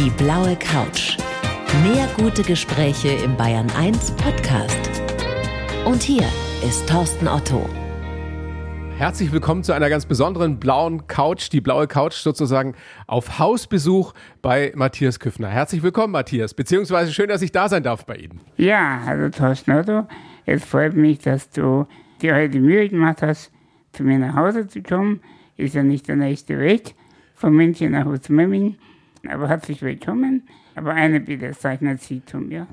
Die blaue Couch. Mehr gute Gespräche im Bayern 1 Podcast. Und hier ist Thorsten Otto. Herzlich willkommen zu einer ganz besonderen blauen Couch, die blaue Couch sozusagen auf Hausbesuch bei Matthias Küffner. Herzlich willkommen, Matthias, beziehungsweise schön, dass ich da sein darf bei Ihnen. Ja, hallo Thorsten Otto. Es freut mich, dass du dir heute die Mühe gemacht hast, zu mir nach Hause zu kommen. Ist ja nicht der nächste Weg von München nach Uzmemming, aber herzlich willkommen. Aber eine Bitte, sag nicht Sie zu mir.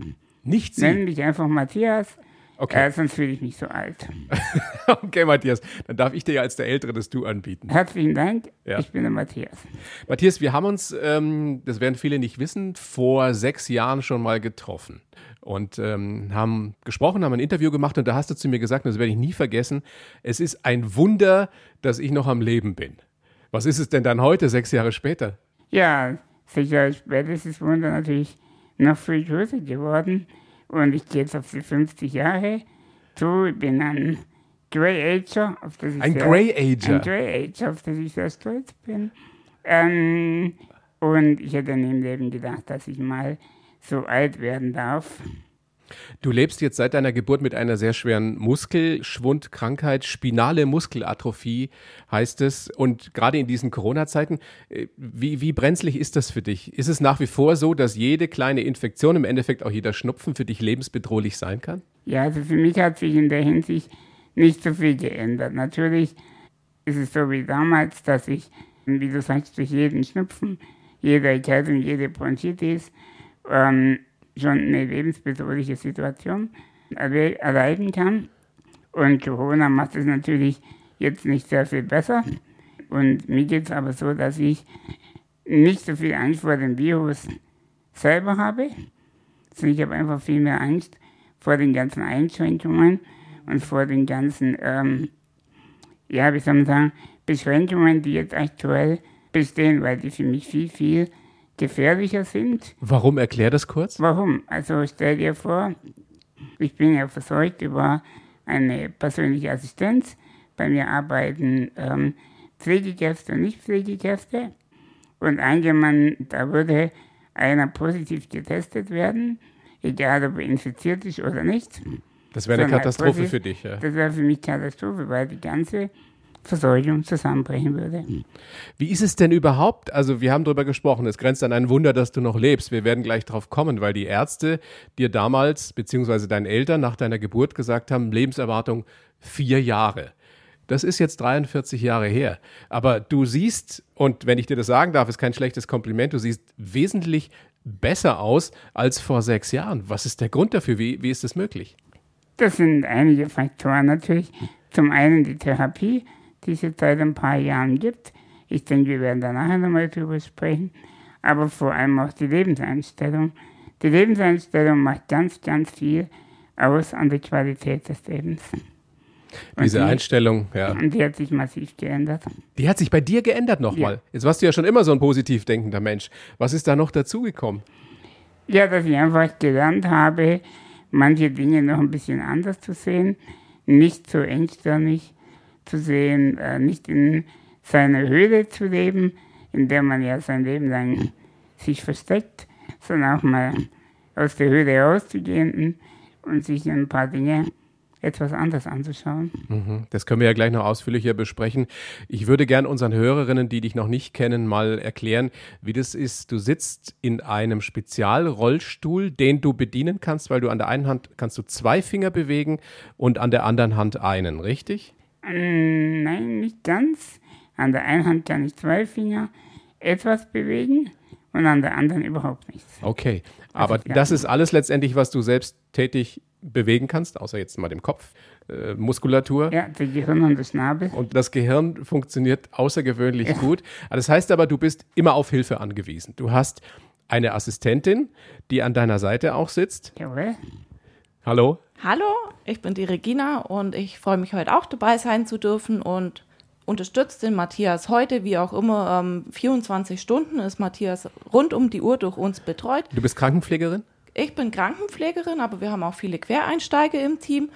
Nicht Sie. Nenn mich einfach Matthias, Okay. äh, sonst fühle ich mich so alt. Okay, Matthias, dann darf ich dir ja als der Ältere das Du anbieten. Herzlichen Dank, Ja. ich bin der Matthias. Matthias, wir haben uns, ähm, das werden viele nicht wissen, vor sechs Jahren schon mal getroffen und ähm, haben gesprochen, haben ein Interview gemacht und da hast du zu mir gesagt, und das werde ich nie vergessen, es ist ein Wunder, dass ich noch am Leben bin. Was ist es denn dann heute, sechs Jahre später? Ja, später ist das Wunder natürlich noch viel größer geworden. Und ich gehe jetzt auf die 50 Jahre zu. Ich bin ein Grey Ager, auf das ich Ein sehr, Grey Ager? Ein Grey Ager, auf das ich sehr stolz bin. Ähm, und ich hätte nie im Leben gedacht, dass ich mal so alt werden darf. Du lebst jetzt seit deiner Geburt mit einer sehr schweren Muskelschwundkrankheit, spinale Muskelatrophie heißt es. Und gerade in diesen Corona-Zeiten, äh, wie, wie brenzlig ist das für dich? Ist es nach wie vor so, dass jede kleine Infektion, im Endeffekt auch jeder Schnupfen für dich lebensbedrohlich sein kann? Ja, also für mich hat sich in der Hinsicht nicht so viel geändert. Natürlich ist es so wie damals, dass ich, wie du sagst, durch jeden Schnupfen, jede Erkältung, jede Bronchitis ähm, schon eine lebensbedrohliche Situation erle erleiden kann. Und Corona macht es natürlich jetzt nicht sehr viel besser. Und mir geht es aber so, dass ich nicht so viel Angst vor dem Virus selber habe, sondern ich habe einfach viel mehr Angst vor den ganzen Einschränkungen und vor den ganzen, ähm, ja, wie soll man sagen, Beschränkungen, die jetzt aktuell bestehen, weil die für mich viel, viel gefährlicher sind. Warum? Erklär das kurz. Warum? Also stell dir vor, ich bin ja versorgt über eine persönliche Assistenz. Bei mir arbeiten ähm, Pflegekräfte und Nicht-Pflegekräfte. Und angenommen, da würde einer positiv getestet werden, egal ob er infiziert ist oder nicht. Das wäre eine Katastrophe positiv- für dich. Ja. Das wäre für mich Katastrophe, weil die ganze Versorgung zusammenbrechen würde. Wie ist es denn überhaupt? Also wir haben darüber gesprochen, es grenzt an ein Wunder, dass du noch lebst. Wir werden gleich drauf kommen, weil die Ärzte dir damals, beziehungsweise deinen Eltern nach deiner Geburt gesagt haben, Lebenserwartung vier Jahre. Das ist jetzt 43 Jahre her. Aber du siehst, und wenn ich dir das sagen darf, ist kein schlechtes Kompliment, du siehst wesentlich besser aus als vor sechs Jahren. Was ist der Grund dafür? Wie, wie ist das möglich? Das sind einige Faktoren natürlich. Zum einen die Therapie, die es jetzt seit ein paar Jahren gibt. Ich denke, wir werden da nachher nochmal drüber sprechen. Aber vor allem auch die Lebenseinstellung. Die Lebenseinstellung macht ganz, ganz viel aus an der Qualität des Lebens. Diese die, Einstellung, ja. Und die hat sich massiv geändert. Die hat sich bei dir geändert nochmal. Ja. Jetzt warst du ja schon immer so ein positiv denkender Mensch. Was ist da noch dazugekommen? Ja, dass ich einfach gelernt habe, manche Dinge noch ein bisschen anders zu sehen, nicht so engstirnig zu sehen, äh, nicht in seiner Höhle zu leben, in der man ja sein Leben lang sich versteckt, sondern auch mal aus der Höhle rauszugehen und sich ein paar Dinge etwas anders anzuschauen. Das können wir ja gleich noch ausführlicher besprechen. Ich würde gern unseren Hörerinnen, die dich noch nicht kennen, mal erklären, wie das ist. Du sitzt in einem Spezialrollstuhl, den du bedienen kannst, weil du an der einen Hand kannst du zwei Finger bewegen und an der anderen Hand einen, richtig? Nein, nicht ganz. An der einen Hand kann ich zwei Finger etwas bewegen und an der anderen überhaupt nichts. Okay. Aber ja. das ist alles letztendlich, was du selbst tätig bewegen kannst, außer jetzt mal dem Kopf, äh, Muskulatur. Ja, der Gehirn und der Schnabel. Und das Gehirn funktioniert außergewöhnlich gut. Das heißt aber, du bist immer auf Hilfe angewiesen. Du hast eine Assistentin, die an deiner Seite auch sitzt. Jawohl. Hallo? Hallo, ich bin die Regina und ich freue mich heute auch dabei sein zu dürfen und unterstützt den Matthias heute, wie auch immer, ähm, 24 Stunden ist Matthias rund um die Uhr durch uns betreut. Du bist Krankenpflegerin? Ich bin Krankenpflegerin, aber wir haben auch viele Quereinsteiger im Team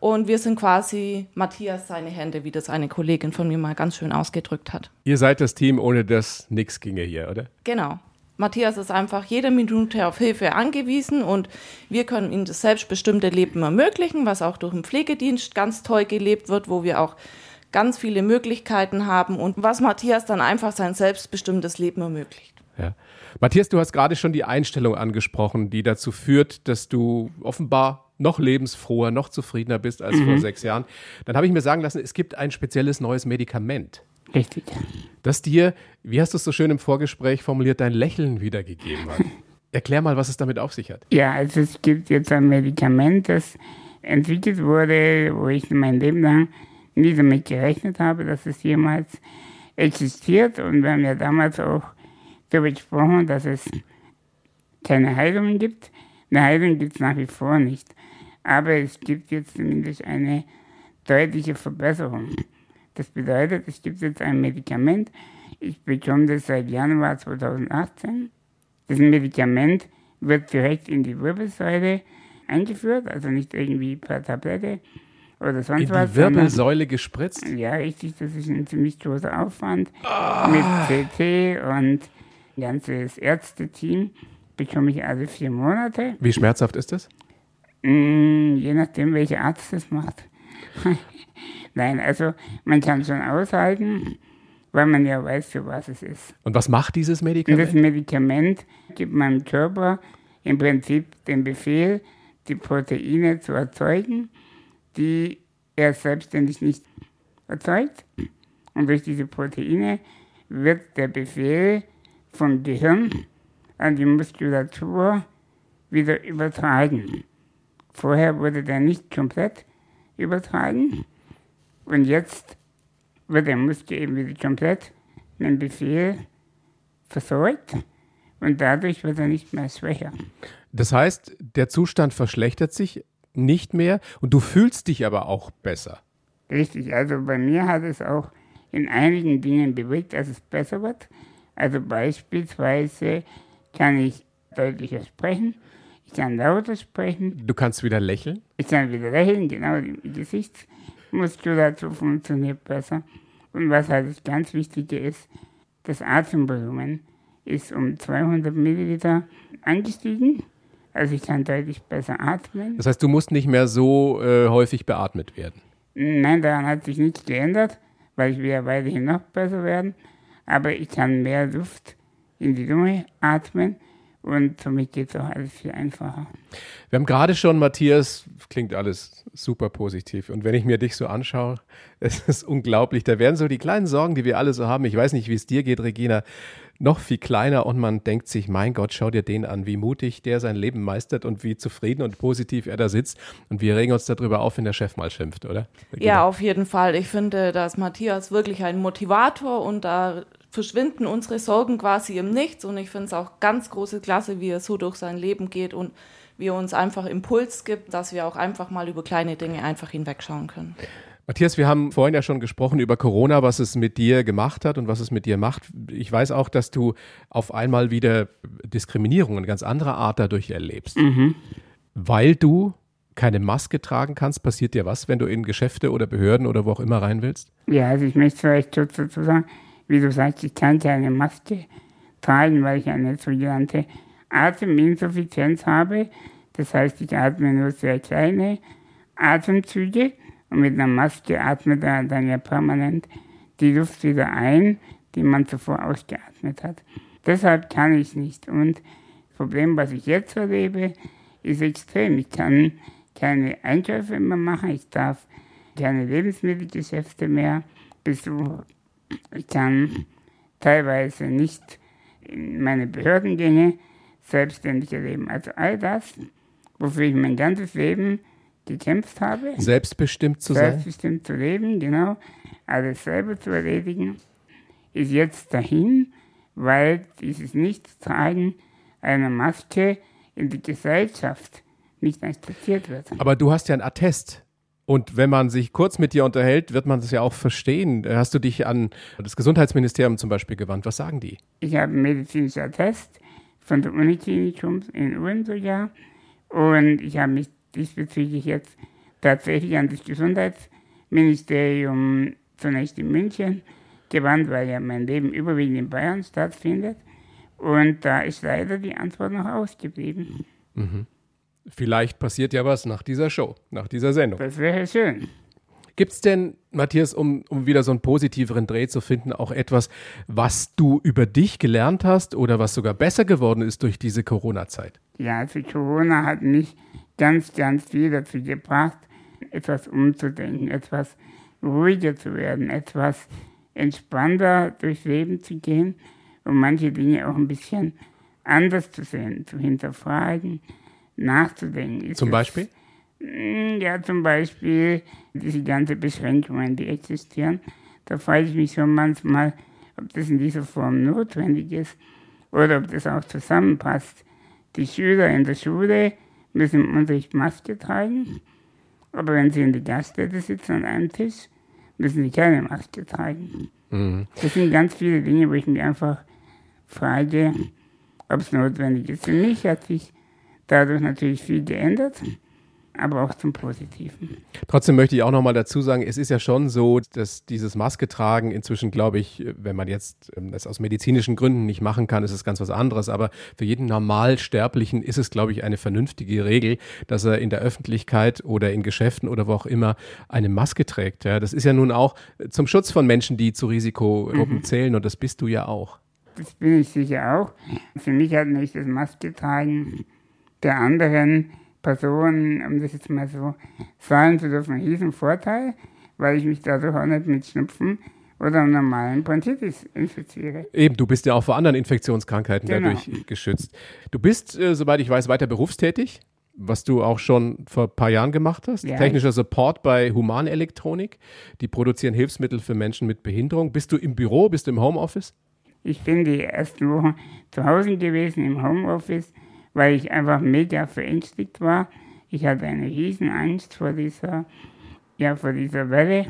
und wir sind quasi Matthias seine Hände, wie das eine Kollegin von mir mal ganz schön ausgedrückt hat. Ihr seid das Team, ohne das nichts ginge hier, oder? Genau. Matthias ist einfach jede Minute auf Hilfe angewiesen und wir können ihm das selbstbestimmte Leben ermöglichen, was auch durch den Pflegedienst ganz toll gelebt wird, wo wir auch ganz viele Möglichkeiten haben und was Matthias dann einfach sein selbstbestimmtes Leben ermöglicht. Ja. Matthias, du hast gerade schon die Einstellung angesprochen, die dazu führt, dass du offenbar noch lebensfroher, noch zufriedener bist als mhm. vor sechs Jahren. Dann habe ich mir sagen lassen, es gibt ein spezielles neues Medikament. Richtig. Das dir, wie hast du es so schön im Vorgespräch formuliert, dein Lächeln wiedergegeben hat. Erklär mal, was es damit auf sich hat. Ja, also es gibt jetzt ein Medikament, das entwickelt wurde, wo ich mein Leben lang nie damit gerechnet habe, dass es jemals existiert. Und wir haben ja damals auch darüber gesprochen, dass es keine Heilungen gibt. Eine Heilung gibt es nach wie vor nicht. Aber es gibt jetzt zumindest eine deutliche Verbesserung. Das bedeutet, es gibt jetzt ein Medikament. Ich bekomme das seit Januar 2018. Das Medikament wird direkt in die Wirbelsäule eingeführt, also nicht irgendwie per Tablette oder sonst in was. Die Wirbelsäule gespritzt? Ja, richtig. Das ist ein ziemlich großer Aufwand ah. mit CT und ganzes Ärzteteam bekomme ich alle vier Monate. Wie schmerzhaft ist das? Mm, je nachdem, welcher Arzt das macht. Nein, also man kann schon aushalten, weil man ja weiß, für was es ist. Und was macht dieses Medikament? Und das Medikament gibt meinem Körper im Prinzip den Befehl, die Proteine zu erzeugen, die er selbstständig nicht erzeugt. Und durch diese Proteine wird der Befehl vom Gehirn an die Muskulatur wieder übertragen. Vorher wurde der nicht komplett übertragen und jetzt wird der Muskel eben wieder komplett mit dem Befehl versorgt und dadurch wird er nicht mehr schwächer. Das heißt, der Zustand verschlechtert sich nicht mehr und du fühlst dich aber auch besser. Richtig, also bei mir hat es auch in einigen Dingen bewegt, dass es besser wird. Also beispielsweise kann ich deutlicher sprechen, ich kann lauter sprechen. Du kannst wieder lächeln? Ich kann wieder lächeln, genau, die Gesichtsmuskulatur funktioniert besser. Und was halt das ganz Wichtige ist, das Atemvolumen ist um 200 Milliliter angestiegen. Also ich kann deutlich besser atmen. Das heißt, du musst nicht mehr so äh, häufig beatmet werden? Nein, daran hat sich nichts geändert, weil ich will weiterhin noch besser werden. Aber ich kann mehr Luft in die Lunge atmen und somit geht es auch alles viel einfacher. Wir haben gerade schon, Matthias, klingt alles super positiv. Und wenn ich mir dich so anschaue, es ist unglaublich. Da werden so die kleinen Sorgen, die wir alle so haben. Ich weiß nicht, wie es dir geht, Regina, noch viel kleiner und man denkt sich, mein Gott, schau dir den an, wie mutig der sein Leben meistert und wie zufrieden und positiv er da sitzt. Und wir regen uns darüber auf, wenn der Chef mal schimpft, oder? Regina? Ja, auf jeden Fall. Ich finde, dass Matthias wirklich ein Motivator und da verschwinden unsere Sorgen quasi im Nichts. Und ich finde es auch ganz große Klasse, wie er so durch sein Leben geht und wie er uns einfach Impuls gibt, dass wir auch einfach mal über kleine Dinge einfach hinwegschauen können. Matthias, wir haben vorhin ja schon gesprochen über Corona, was es mit dir gemacht hat und was es mit dir macht. Ich weiß auch, dass du auf einmal wieder Diskriminierung in ganz anderer Art dadurch erlebst. Mhm. Weil du keine Maske tragen kannst, passiert dir was, wenn du in Geschäfte oder Behörden oder wo auch immer rein willst? Ja, also ich möchte vielleicht dazu sagen, wie du sagst, ich kann keine Maske tragen, weil ich eine sogenannte Ateminsuffizienz habe. Das heißt, ich atme nur sehr kleine Atemzüge und mit einer Maske atmet er dann ja permanent die Luft wieder ein, die man zuvor ausgeatmet hat. Deshalb kann ich nicht. Und das Problem, was ich jetzt erlebe, ist extrem. Ich kann keine Einkäufe mehr machen, ich darf keine Lebensmittelgeschäfte mehr besuchen ich kann teilweise nicht in meine Behördengänge selbstständig erleben. Also all das, wofür ich mein ganzes Leben gekämpft habe. Selbstbestimmt zu sein? Selbstbestimmt zu leben, genau. Alles selber zu erledigen, ist jetzt dahin, weil dieses Nichtstragen einer Maske in die Gesellschaft nicht akzeptiert wird. Aber du hast ja ein Attest und wenn man sich kurz mit dir unterhält, wird man das ja auch verstehen. Hast du dich an das Gesundheitsministerium zum Beispiel gewandt? Was sagen die? Ich habe einen medizinischen Attest von der Uniklinikum in Ulm sogar. Und ich habe mich diesbezüglich jetzt tatsächlich an das Gesundheitsministerium zunächst in München gewandt, weil ja mein Leben überwiegend in Bayern stattfindet. Und da ist leider die Antwort noch ausgeblieben. Vielleicht passiert ja was nach dieser Show, nach dieser Sendung. Das wäre schön. Gibt es denn, Matthias, um, um wieder so einen positiveren Dreh zu finden, auch etwas, was du über dich gelernt hast oder was sogar besser geworden ist durch diese Corona-Zeit? Ja, also Corona hat mich ganz, ganz viel dazu gebracht, etwas umzudenken, etwas ruhiger zu werden, etwas entspannter durchs Leben zu gehen und manche Dinge auch ein bisschen anders zu sehen, zu hinterfragen, nachzudenken. Ist Zum Beispiel? Mm, Ja, zum Beispiel diese ganze Beschränkungen, die existieren. Da frage ich mich schon manchmal, ob das in dieser Form notwendig ist oder ob das auch zusammenpasst. Die Schüler in der Schule müssen im Unterricht Maske tragen, aber wenn sie in der Gaststätte sitzen an einem Tisch, müssen sie keine Maske tragen. Das sind ganz viele Dinge, wo ich mich einfach frage, ob es notwendig ist. Für mich hat sich dadurch natürlich viel geändert, aber auch zum Positiven. Trotzdem möchte ich auch nochmal dazu sagen, es ist ja schon so, dass dieses Maske tragen inzwischen, glaube ich, wenn man jetzt ähm, das aus medizinischen Gründen nicht machen kann, ist es ganz was anderes. Aber für jeden Normalsterblichen ist es, glaube ich, eine vernünftige Regel, dass er in der Öffentlichkeit oder in Geschäften oder wo auch immer eine Maske trägt. Ja, das ist ja nun auch zum Schutz von Menschen, die zu Risikogruppen zählen und das bist du ja auch. Das bin ich sicher auch. Für mich hat nämlich das Maske tragen der anderen Personen, um das jetzt mal so sagen zu dürfen, einen riesen Vorteil, weil ich mich dadurch auch nicht mit Schnupfen oder einem normalen Bronchitis infiziere. Eben, du bist ja auch vor anderen Infektionskrankheiten Genau. dadurch geschützt. Du bist, äh, soweit ich weiß, weiter berufstätig, was du auch schon vor ein paar Jahren gemacht hast. Ja. Technischer Support bei Humanelektronik. Die produzieren Hilfsmittel für Menschen mit Behinderung. Bist du im Büro, bist du im Homeoffice? Ich bin die ersten Wochen zu Hause gewesen im Homeoffice, weil ich einfach mega verängstigt war. Ich hatte eine riesen Angst vor dieser, ja, vor dieser Welle,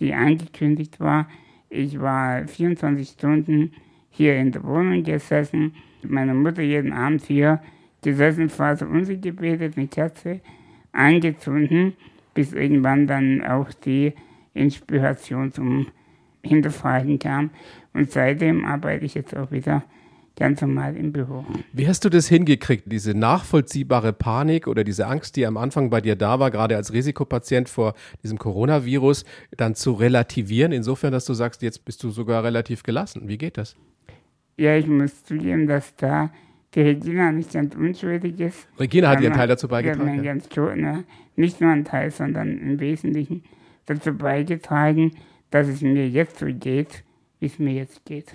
die angekündigt war. Ich war 24 Stunden hier in der Wohnung gesessen, mit meiner Mutter jeden Abend hier gesessen, Vater unser gebetet, eine Kerze angezündet, bis irgendwann dann auch die Inspiration zum Hinterfragen kam. Und seitdem arbeite ich jetzt auch wieder ganz normal im Büro. Wie hast du das hingekriegt, diese nachvollziehbare Panik oder diese Angst, die am Anfang bei dir da war, gerade als Risikopatient vor diesem Coronavirus, dann zu relativieren, insofern, dass du sagst, jetzt bist du sogar relativ gelassen. Wie geht das? Ja, ich muss zugeben, dass da die Regina nicht ganz unschuldig ist. Regina hat ihren Teil dazu beigetragen. ja. ganz scho- ne, nicht nur einen Teil, sondern im Wesentlichen dazu beigetragen, dass es mir jetzt so geht, wie es mir jetzt geht.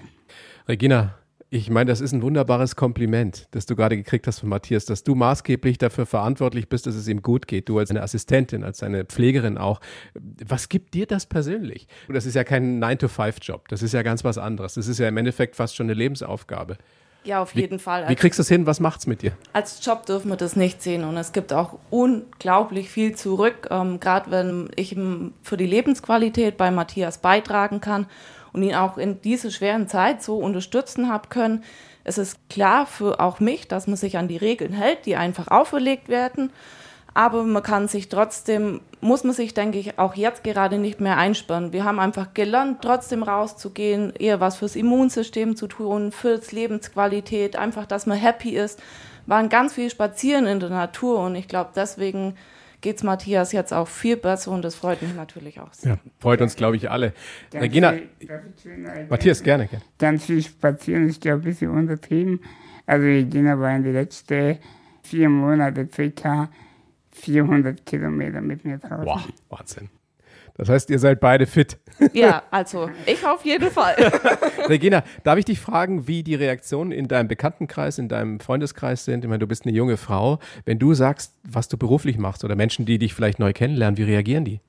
Regina, ich meine, das ist ein wunderbares Kompliment, das du gerade gekriegt hast von Matthias, dass du maßgeblich dafür verantwortlich bist, dass es ihm gut geht. Du als eine Assistentin, als eine Pflegerin auch. Was gibt dir das persönlich? Das ist ja kein 9-to-5-Job. Das ist ja ganz was anderes. Das ist ja im Endeffekt fast schon eine Lebensaufgabe. Ja, auf jeden Fall. Wie kriegst du es hin? Was macht's mit dir? als Job dürfen wir das nicht sehen und es gibt auch unglaublich viel zurück, ähm, gerade wenn ich für die Lebensqualität bei Matthias beitragen kann und ihn auch in dieser schweren Zeit so unterstützen habe können. Es ist klar für auch mich, dass man sich an die Regeln hält, die einfach auferlegt werden. Aber man kann sich trotzdem, muss man sich, denke ich, auch jetzt gerade nicht mehr einsperren. Wir haben einfach gelernt, trotzdem rauszugehen, eher was fürs Immunsystem zu tun, fürs Lebensqualität, einfach, dass man happy ist. Waren ganz viel spazieren in der Natur und ich glaube, deswegen geht es Matthias jetzt auch viel besser und das freut mich natürlich auch sehr. Ja, freut uns, glaube ich, alle. Ganz Regina, ich schön ergänzen? Matthias, gerne, gerne. Ganz viel spazieren ist, glaube ich, ein bisschen untertrieben. Also Regina war in den letzten vier Monaten circa 400 Kilometer mit mir draußen. Wow, Wahnsinn. Das heißt, ihr seid beide fit. Ja, also ich auf jeden Fall. Regina, darf ich dich fragen, wie die Reaktionen in deinem Bekanntenkreis, in deinem Freundeskreis sind? Ich meine, du bist eine junge Frau. Wenn du sagst, was du beruflich machst oder Menschen, die dich vielleicht neu kennenlernen, wie reagieren die?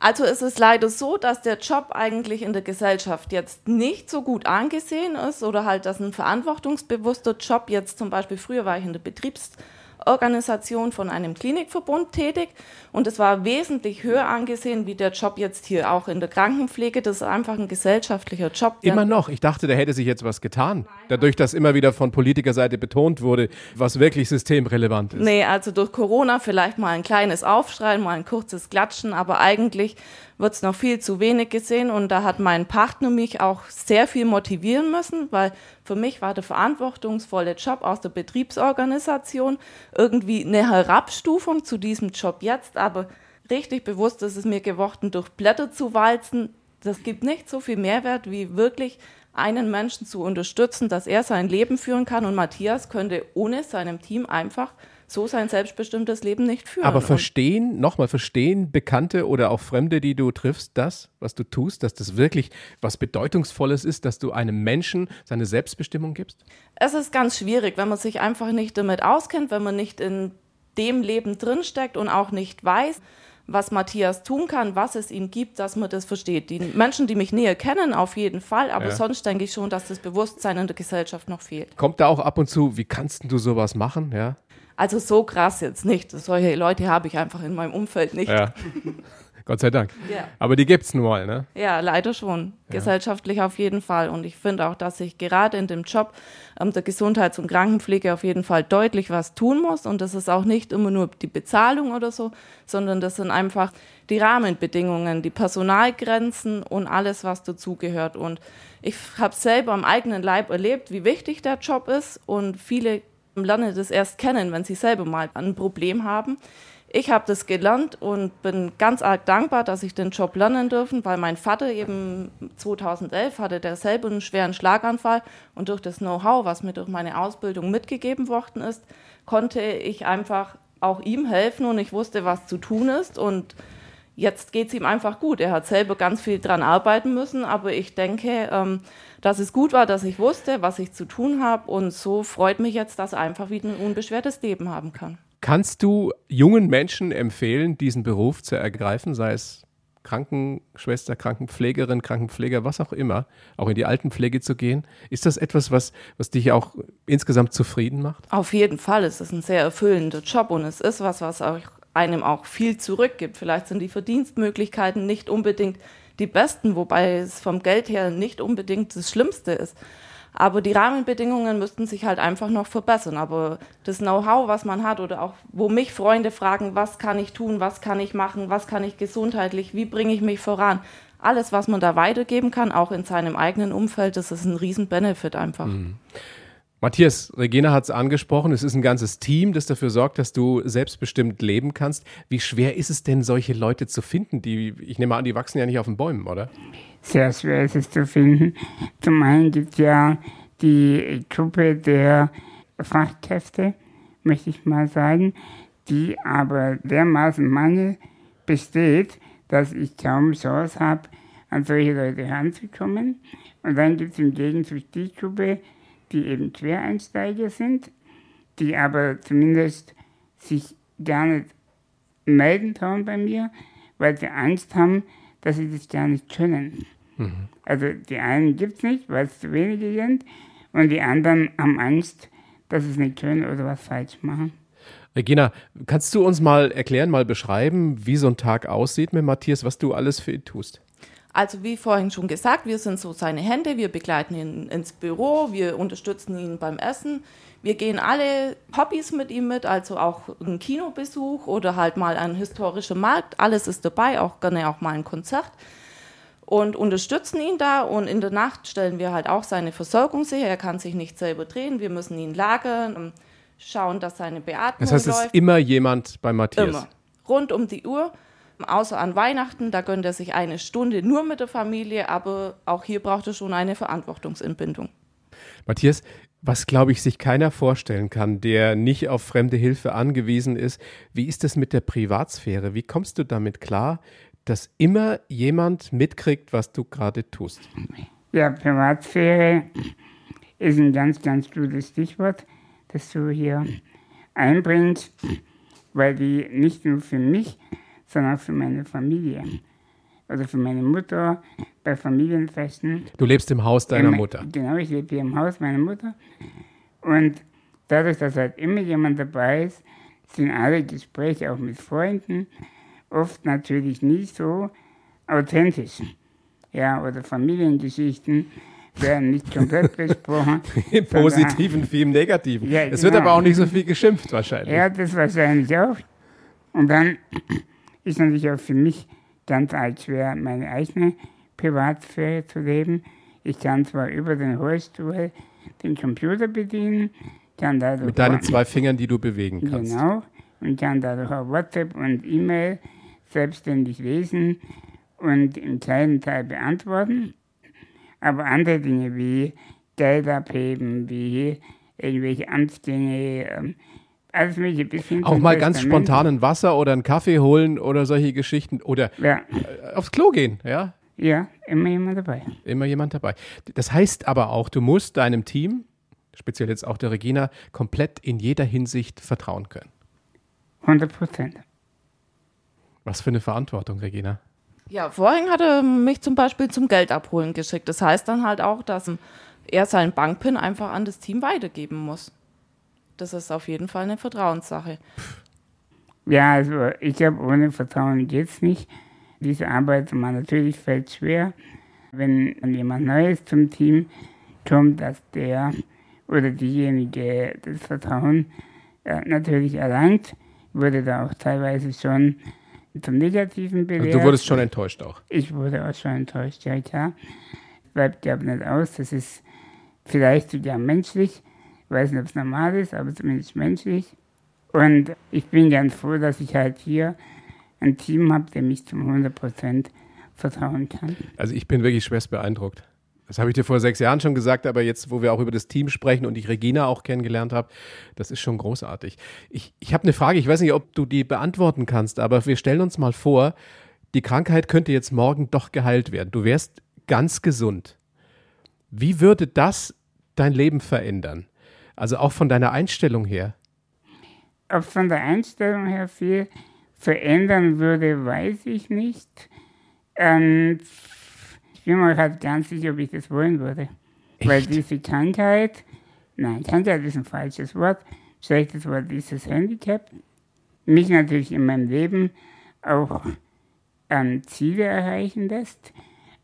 Also es ist leider so, dass der Job eigentlich in der Gesellschaft jetzt nicht so gut angesehen ist oder halt, dass ein verantwortungsbewusster Job jetzt zum Beispiel, früher war ich in der Betriebsorganisation von einem Klinikverbund tätig und es war wesentlich höher angesehen wie der Job jetzt hier auch in der Krankenpflege. Das ist einfach ein gesellschaftlicher Job. Immer noch. Ich dachte, da hätte sich jetzt was getan. Dadurch, dass immer wieder von Politikerseite betont wurde, was wirklich systemrelevant ist. Nee, also durch Corona vielleicht mal ein kleines Aufschreien, mal ein kurzes Klatschen, aber eigentlich wird es noch viel zu wenig gesehen. Und da hat mein Partner mich auch sehr viel motivieren müssen, weil für mich war der verantwortungsvolle Job aus der Betriebsorganisation irgendwie eine Herabstufung zu diesem Job jetzt, aber richtig bewusst ist es mir geworden, durch Blätter zu walzen. Das gibt nicht so viel Mehrwert wie wirklich einen Menschen zu unterstützen, dass er sein Leben führen kann. Und Matthias könnte ohne seinem Team einfach so sein selbstbestimmtes Leben nicht führen. Aber verstehen, nochmal verstehen Bekannte oder auch Fremde, die du triffst, das, was du tust, dass das wirklich was Bedeutungsvolles ist, dass du einem Menschen seine Selbstbestimmung gibst? Es ist ganz schwierig, wenn man sich einfach nicht damit auskennt, wenn man nicht in dem Leben drinsteckt und auch nicht weiß, was Matthias tun kann, was es ihm gibt, dass man das versteht. Die Menschen, die mich näher kennen, auf jeden Fall, aber ja. sonst denke ich schon, dass das Bewusstsein in der Gesellschaft noch fehlt. Kommt da auch ab und zu, wie kannst du sowas machen? Ja? Also so krass jetzt nicht. Solche Leute habe ich einfach in meinem Umfeld nicht. Ja. Gott sei Dank. Ja. Aber die gibt es nun mal, ne? Ja, leider schon. Ja. Gesellschaftlich auf jeden Fall. Und ich finde auch, dass ich gerade in dem Job ähm, der Gesundheits- und Krankenpflege auf jeden Fall deutlich was tun muss. Und das ist auch nicht immer nur die Bezahlung oder so, sondern das sind einfach die Rahmenbedingungen, die Personalgrenzen und alles, was dazugehört. Und ich habe selber am eigenen Leib erlebt, wie wichtig der Job ist. Und viele lernen das erst kennen, wenn sie selber mal ein Problem haben. Ich habe das gelernt und bin ganz arg dankbar, dass ich den Job lernen dürfen, weil mein Vater eben 2011 hatte der selber einen schweren Schlaganfall und durch das Know-how, was mir durch meine Ausbildung mitgegeben worden ist, konnte ich einfach auch ihm helfen und ich wusste, was zu tun ist und jetzt geht es ihm einfach gut. Er hat selber ganz viel dran arbeiten müssen, aber ich denke, ähm, dass es gut war, dass ich wusste, was ich zu tun habe. Und so freut mich jetzt, dass er einfach wieder ein unbeschwertes Leben haben kann. Kannst du jungen Menschen empfehlen, diesen Beruf zu ergreifen, sei es Krankenschwester, Krankenpflegerin, Krankenpfleger, was auch immer, auch in die Altenpflege zu gehen? Ist das etwas, was, was dich auch insgesamt zufrieden macht? Auf jeden Fall. Es ist ein sehr erfüllender Job und es ist was, was auch einem auch viel zurückgibt. Vielleicht sind die Verdienstmöglichkeiten nicht unbedingt die besten, wobei es vom Geld her nicht unbedingt das Schlimmste ist. Aber die Rahmenbedingungen müssten sich halt einfach noch verbessern. Aber das Know-how, was man hat oder auch, wo mich Freunde fragen, was kann ich tun, was kann ich machen, was kann ich gesundheitlich, wie bringe ich mich voran, alles, was man da weitergeben kann, auch in seinem eigenen Umfeld, das ist ein riesen Benefit einfach. Mhm. Matthias, Regina hat es angesprochen, es ist ein ganzes Team, das dafür sorgt, dass du selbstbestimmt leben kannst. Wie schwer ist es denn, solche Leute zu finden? Die, ich nehme an, die wachsen ja nicht auf den Bäumen, oder? Sehr schwer ist es zu finden. Zum einen gibt es ja die Gruppe der Fachkräfte, möchte ich mal sagen, die aber dermaßen Mangel besteht, dass ich kaum Chance habe, an solche Leute heranzukommen. Und dann gibt es im Gegenzug die Gruppe, die eben Quereinsteiger sind, die aber zumindest sich gar nicht melden trauen bei mir, weil sie Angst haben, dass sie das gar nicht können. Mhm. Also die einen gibt es nicht, weil es zu wenige sind, und die anderen haben Angst, dass sie es nicht können oder was falsch machen. Regina, kannst du uns mal erklären, mal beschreiben, wie so ein Tag aussieht mit Matthias, was du alles für ihn tust? Also wie vorhin schon gesagt, wir sind so seine Hände, wir begleiten ihn ins Büro, wir unterstützen ihn beim Essen. Wir gehen alle Hobbys mit ihm mit, also auch ein Kinobesuch oder halt mal ein historischer Markt. Alles ist dabei, auch gerne auch mal ein Konzert. Und unterstützen ihn da und in der Nacht stellen wir halt auch seine Versorgung sicher. Er kann sich nicht selber drehen, wir müssen ihn lagern, schauen, dass seine Beatmung läuft. Das heißt, es ist immer jemand bei Matthias? Immer. Rund um die Uhr außer an Weihnachten, da gönnt er sich eine Stunde nur mit der Familie, aber auch hier braucht er schon eine Verantwortungsentbindung. Matthias, was glaube ich sich keiner vorstellen kann, der nicht auf fremde Hilfe angewiesen ist, wie ist es mit der Privatsphäre? Wie kommst du damit klar, dass immer jemand mitkriegt, was du gerade tust? Ja, Privatsphäre ist ein ganz, ganz gutes Stichwort, das du hier einbringst, weil die nicht nur für mich, sondern auch für meine Familie. Also für meine Mutter bei Familienfesten. Du lebst im Haus deiner Mutter. Genau, ich lebe hier im Haus meiner Mutter. Und dadurch, dass halt immer jemand dabei ist, sind alle Gespräche auch mit Freunden oft natürlich nicht so authentisch. Ja, oder Familiengeschichten werden nicht komplett besprochen. Im Positiven wie im Negativen. Ja, es genau. wird aber auch nicht so viel geschimpft wahrscheinlich. Ja, das wahrscheinlich auch. Und dann ist natürlich auch für mich ganz arg schwer, meine eigene Privatsphäre zu leben. Ich kann zwar über den Rollstuhl den Computer bedienen, kann dadurch Mit deinen zwei Fingern, die du bewegen kannst. Genau. Und kann dadurch auch WhatsApp und E-Mail selbstständig lesen und im kleinen Teil beantworten. Aber andere Dinge wie Geld abheben, wie irgendwelche Amtsdinge, ähm, alles mögliche bis hin Auch mal ganz spontan ein Wasser oder einen Kaffee holen oder solche Geschichten oder Ja, äh, aufs Klo gehen, ja. ja, immer jemand dabei. Immer jemand dabei. Das heißt aber auch, du musst deinem Team, speziell jetzt auch der Regina, komplett in jeder Hinsicht vertrauen können. 100 Prozent. Was für eine Verantwortung, Regina. Ja, vorhin hat er mich zum Beispiel zum Geld abholen geschickt. Das heißt dann halt auch, dass er seinen Bankpin einfach an das Team weitergeben muss. Das ist auf jeden Fall eine Vertrauenssache. Ja, also ich glaube, ohne Vertrauen geht's nicht. Diese Arbeit, man natürlich fällt schwer, wenn jemand Neues zum Team kommt, dass der oder diejenige das Vertrauen äh, natürlich erlangt, wurde da auch teilweise schon zum Negativen belehrt. Also du wurdest schon enttäuscht auch. Ich wurde auch schon enttäuscht, ja klar. Bleibt ja nicht aus, das ist vielleicht sogar menschlich. Weiß nicht, ob es normal ist, aber zumindest menschlich. Und ich bin ganz froh, dass ich halt hier ein Team habe, dem ich zum 100% vertrauen kann. Also ich bin wirklich schwerst beeindruckt. Das habe ich dir vor sechs Jahren schon gesagt, aber jetzt, wo wir auch über das Team sprechen und ich Regina auch kennengelernt habe, das ist schon großartig. Ich, ich habe eine Frage, ich weiß nicht, ob du die beantworten kannst, aber wir stellen uns mal vor, die Krankheit könnte jetzt morgen doch geheilt werden. Du wärst ganz gesund. Wie würde das dein Leben verändern? Also auch von deiner Einstellung her. Ob von der Einstellung her viel verändern würde, weiß ich nicht. Ähm, ich bin mir halt ganz sicher, ob ich das wollen würde. Weil diese Krankheit, nein, Krankheit ist ein falsches Wort, schlechtes Wort, dieses Handicap, mich natürlich in meinem Leben auch ähm, Ziele erreichen lässt,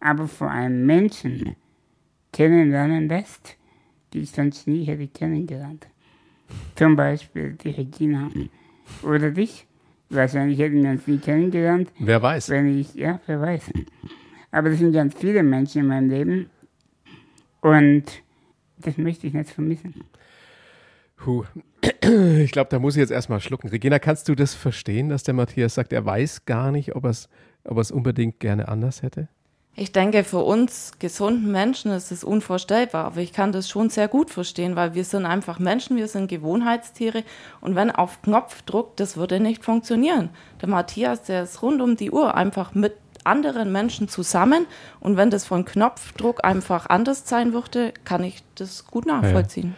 aber vor allem Menschen kennenlernen lässt, die ich sonst nie hätte kennengelernt. Zum Beispiel die Regina oder dich. Wahrscheinlich hätten wir uns nie kennengelernt, Wer weiß. wenn ich, ja, wer weiß. Aber das sind ganz viele Menschen in meinem Leben und das möchte ich nicht vermissen. Puh. Ich glaube, da muss ich jetzt erstmal schlucken. Regina, kannst du das verstehen, dass der Matthias sagt, er weiß gar nicht, ob er es ob er's unbedingt gerne anders hätte? Ich denke, für uns gesunden Menschen ist es unvorstellbar, aber ich kann das schon sehr gut verstehen, weil wir sind einfach Menschen, wir sind Gewohnheitstiere und wenn auf Knopfdruck, das würde nicht funktionieren. Der Matthias, der ist rund um die Uhr einfach mit anderen Menschen zusammen und wenn das von Knopfdruck einfach anders sein würde, kann ich das gut nachvollziehen.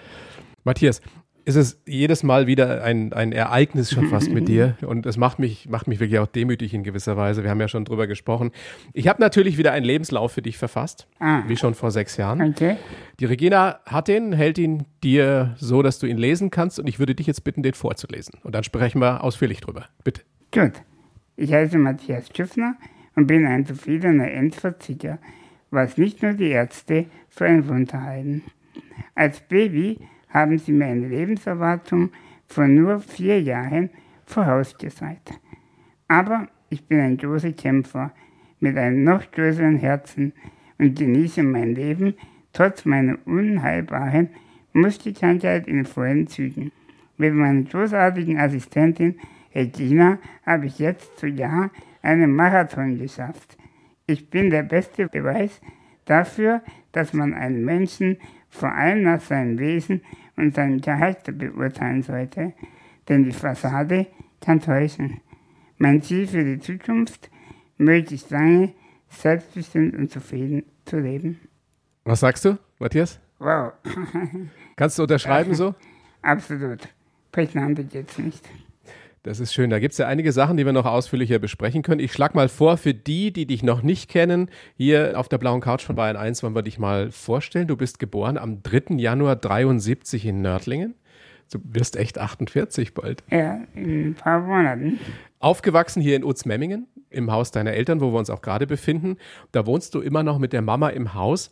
Matthias, ist es jedes Mal wieder ein, ein Ereignis schon fast mit dir und es macht mich, macht mich wirklich auch demütig in gewisser Weise. Wir haben ja schon drüber gesprochen. Ich habe natürlich wieder einen Lebenslauf für dich verfasst, Ah. wie schon vor sechs Jahren. Okay? Die Regina hat den, hält ihn dir so, dass du ihn lesen kannst und ich würde dich jetzt bitten, den vorzulesen. Und dann sprechen wir ausführlich drüber. Bitte. Gut. Ich heiße Matthias Schiffner und bin ein zufriedener Endverzicker, was nicht nur die Ärzte für ein Wunder halten. Als Baby haben sie mir eine Lebenserwartung von nur vier Jahren vorausgesagt. Aber ich bin ein großer Kämpfer mit einem noch größeren Herzen und genieße mein Leben trotz meiner unheilbaren Muskelkrankheit in vollen Zügen. Mit meiner großartigen Assistentin Regina habe ich jetzt sogar einen Marathon geschafft. Ich bin der beste Beweis dafür, dass man einen Menschen vor allem nach seinem Wesen und seinem Charakter beurteilen sollte, denn die Fassade kann täuschen. Mein Ziel für die Zukunft, möglichst lange, selbstbestimmt und zufrieden zu leben. Was sagst du, Matthias? Wow, Kannst du unterschreiben so? absolut. Prägnant jetzt nicht. Das ist schön. Da gibt es ja einige Sachen, die wir noch ausführlicher besprechen können. Ich schlage mal vor, für die, die dich noch nicht kennen, hier auf der blauen Couch von Bayern 1 wollen wir dich mal vorstellen. Du bist geboren am 3. Januar 73 in Nördlingen. Du wirst echt 48 bald. Ja, in ein paar Monaten. Aufgewachsen hier in Utzmemmingen, im Haus deiner Eltern, wo wir uns auch gerade befinden. Da wohnst du immer noch mit der Mama im Haus.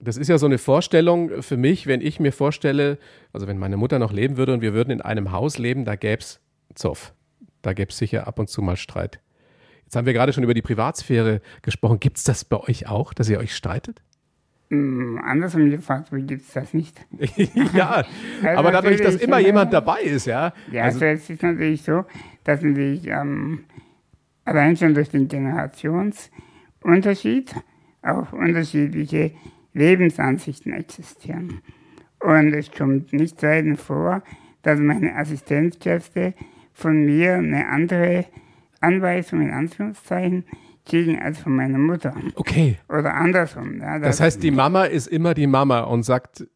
Das ist ja so eine Vorstellung für mich, wenn ich mir vorstelle, also wenn meine Mutter noch leben würde und wir würden in einem Haus leben, da gäbe es Zoff. Da gäbe es sicher ab und zu mal Streit. Jetzt haben wir gerade schon über die Privatsphäre gesprochen. Gibt es das bei euch auch, dass ihr euch streitet? Mm, andersrum gefragt, wie gibt es das nicht? ja, Also aber dadurch, dass immer jemand dabei ist, ja. Ja, also, also es ist natürlich so, dass natürlich ähm, allein schon durch den Generationsunterschied auch unterschiedliche Lebensansichten existieren. Und es kommt nicht selten vor, dass meine Assistenzkräfte von mir eine andere Anweisung in Anführungszeichen kriegen als von meiner Mutter. okay. Oder andersrum. Ja, Das heißt, die Mama ist immer die Mama und sagt